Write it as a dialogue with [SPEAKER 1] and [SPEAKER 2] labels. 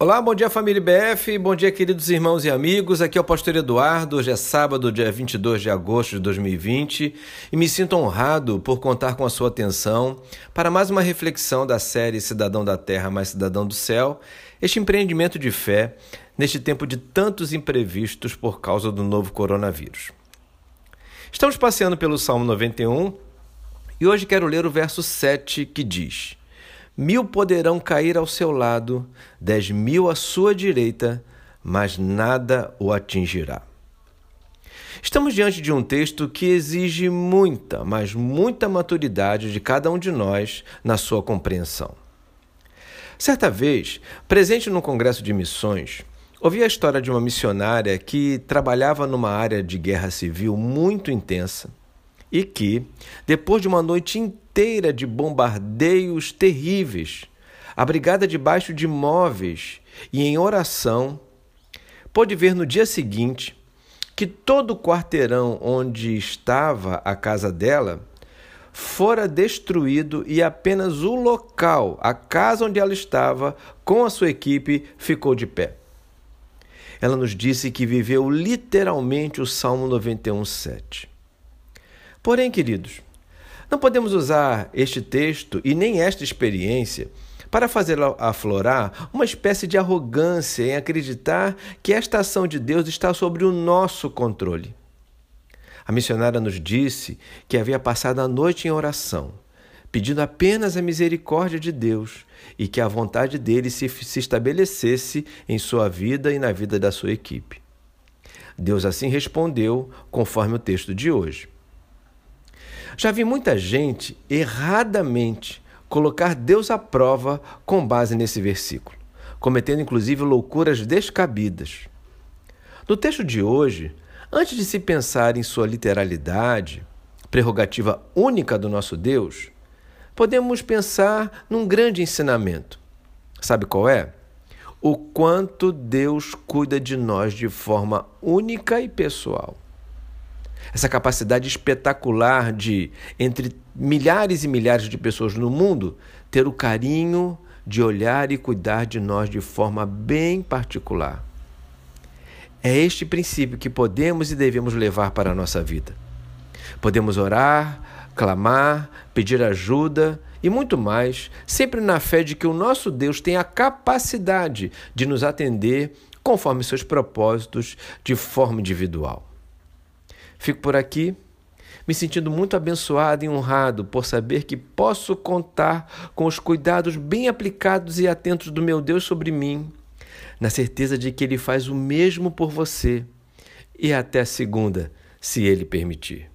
[SPEAKER 1] Olá, bom dia família BF, bom dia queridos irmãos e amigos. Aqui é o pastor Eduardo. Hoje é sábado, dia 22 de agosto de 2020, e me sinto honrado por contar com a sua atenção para mais uma reflexão da série Cidadão da Terra mais Cidadão do Céu, este empreendimento de fé neste tempo de tantos imprevistos por causa do novo coronavírus. Estamos passeando pelo Salmo 91 e hoje quero ler o verso 7 que diz: Mil poderão cair ao seu lado, dez mil à sua direita, mas nada o atingirá. Estamos diante de um texto que exige muita, mas muita maturidade de cada um de nós na sua compreensão. Certa vez, presente no Congresso de Missões, ouvi a história de uma missionária que trabalhava numa área de guerra civil muito intensa e que, depois de uma noite inteira de bombardeios terríveis, abrigada debaixo de móveis e em oração, pôde ver no dia seguinte que todo o quarteirão onde estava a casa dela fora destruído e apenas o local, a casa onde ela estava, com a sua equipe, ficou de pé. Ela nos disse que viveu literalmente o Salmo 91, 7. Porém, queridos, não podemos usar este texto e nem esta experiência para fazer aflorar uma espécie de arrogância em acreditar que esta ação de Deus está sobre o nosso controle. A missionária nos disse que havia passado a noite em oração, pedindo apenas a misericórdia de Deus e que a vontade dele se, se estabelecesse em sua vida e na vida da sua equipe. Deus assim respondeu, conforme o texto de hoje. Já vi muita gente erradamente colocar Deus à prova com base nesse versículo, cometendo inclusive loucuras descabidas. No texto de hoje, antes de se pensar em sua literalidade, prerrogativa única do nosso Deus, podemos pensar num grande ensinamento. Sabe qual é? O quanto Deus cuida de nós de forma única e pessoal essa capacidade espetacular de, entre milhares e milhares de pessoas no mundo, ter o carinho de olhar e cuidar de nós de forma bem particular. É este princípio que podemos e devemos levar para a nossa vida. Podemos orar, clamar, pedir ajuda e muito mais, sempre na fé de que o nosso Deus tem a capacidade de nos atender conforme seus propósitos de forma individual. Fico por aqui, me sentindo muito abençoado e honrado por saber que posso contar com os cuidados bem aplicados e atentos do meu Deus sobre mim, na certeza de que Ele faz o mesmo por você. E até segunda, se Ele permitir.